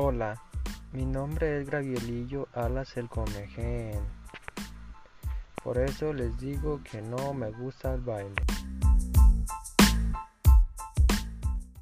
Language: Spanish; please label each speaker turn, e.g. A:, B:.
A: Hola, mi nombre es Gabrielillo Alas el Comején. Por eso les digo que no me gusta el baile.